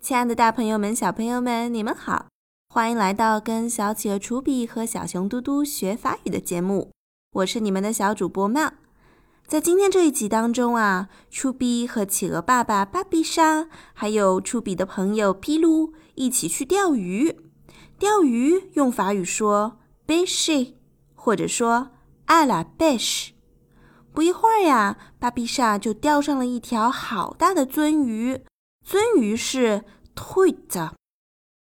亲爱的大朋友们、小朋友们，你们好，欢迎来到跟小企鹅楚比和小熊嘟嘟学法语的节目。我是你们的小主播妙。在今天这一集当中啊，楚比和企鹅爸爸巴比莎，还有楚比的朋友皮鲁一起去钓鱼。钓鱼用法语说 “pêcher”，或者说 “à la pêche”。不一会儿呀，巴比莎就钓上了一条好大的鳟鱼。鳟鱼是 “truite”，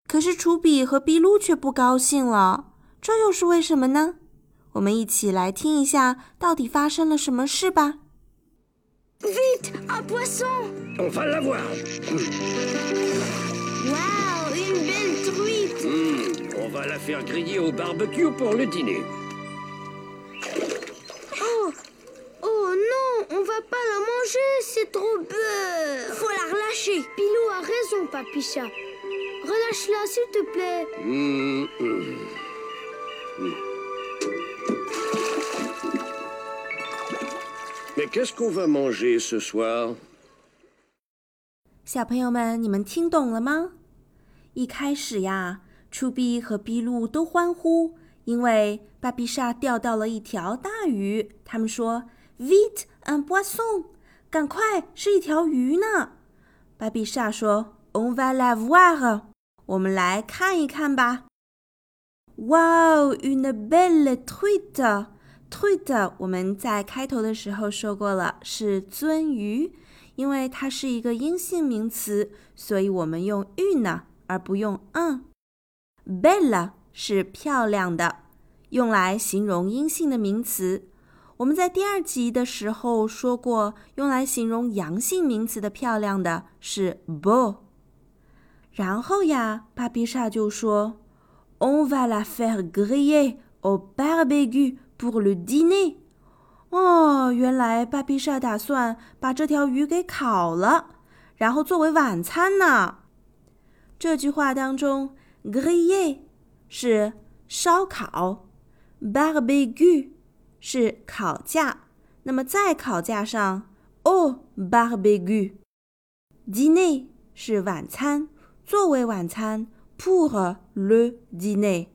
可是楚比和比鲁却不高兴了，这又是为什么呢？我们一起来听一下，到底发生了什么事吧。Vite, un poisson On va l'avoir. Waouh, une belle truite Hmm, on va la faire griller au barbecue pour le dîner. a raison, Papicha. Relâche-la, s'il te plaît. Hmm, hmm. Hmm. Mais qu'est-ce qu'on va manger ce soir 小朋友们，你们听懂了吗？一开始呀，楚比和比鲁都欢呼，因为巴比莎钓到了一条大鱼。他们说：“Vite un poisson，赶快，是一条鱼呢。” 巴比莎说：“On va la voir，我们来看一看吧。”Wow, une belle truite。truite 我们在开头的时候说过了，是鳟鱼。因为它是一个阴性名词，所以我们用 une 而不用 un。belle 是漂亮的，用来形容阴性的名词。我们在第二集的时候说过，用来形容阳性名词的漂亮的是 beau。然后呀，巴比莎就说：“On va la faire griller au barbecue pour le dîner。”哦，原来巴比莎打算把这条鱼给烤了，然后作为晚餐呢。这句话当中，griller 是烧烤，barbecue 是烤架，那么在烤架上，au barbecue，dîner 是晚餐，作为晚餐，pour le dîner。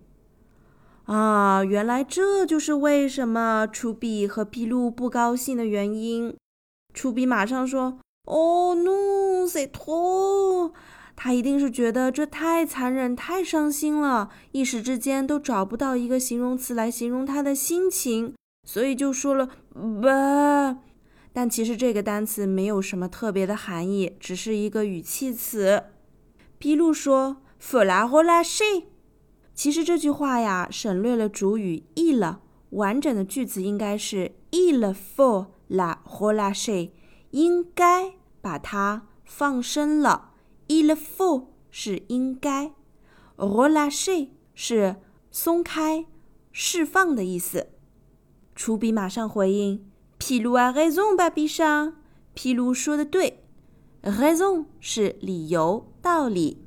啊，原来这就是为什么楚比和皮鲁不高兴的原因。楚比马上说：“Oh no, c'est trop！” 他一定是觉得这太残忍、太伤心了，一时之间都找不到一个形容词来形容他的心情，所以就说了 “ba”。但其实这个单词没有什么特别的含义，只是一个语气词。皮鲁说：“Faut la relâcher。”其实这句话呀，省略了主语 “e 了完整的句子应该是 il faut la relâcher，应该把它放生了。il faut 是应该，relâcher 是松开、释放的意思。楚比马上回应：“皮鲁啊，raison，巴比莎，皮鲁说的对，raison 是理由、道理。”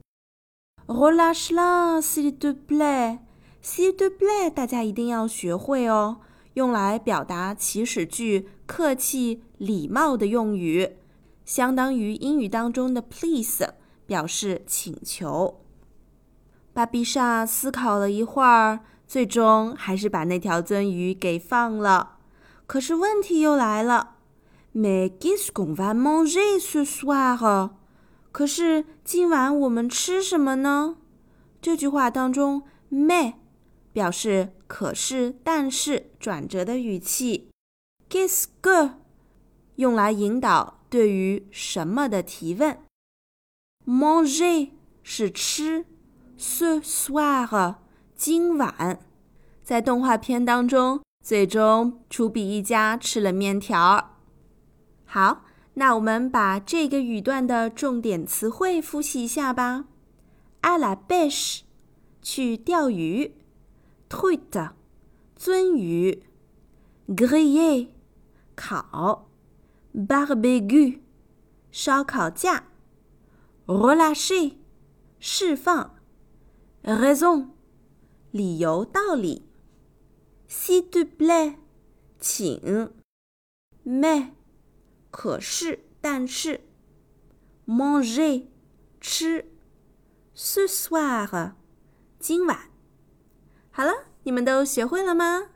Relâche-la, s'il te plaît. S'il te plaît，大家一定要学会哦，用来表达祈使句、客气、礼貌的用语，相当于英语当中的 please，表示请求。巴比莎思考了一会儿，最终还是把那条鳟鱼给放了。可是问题又来了，Mais qu'est-ce qu'on va manger ce soir？可是今晚我们吃什么呢？这句话当中，mais 表示可是、但是转折的语气，qu'est-ce que 用来引导对于什么的提问。manger 是吃，ce soir 今晚。在动画片当中，最终楚比一家吃了面条。好。那我们把这个语段的重点词汇复习一下吧。à la pêche，去钓鱼；truite，鳟鱼，grille 烤；barbecue，烧烤架；relâcher，释放；raison，理由、道理；s'il te plaît，请 mais 可是但是，manger 吃，ce soir 今晚。好了，你们都学会了吗？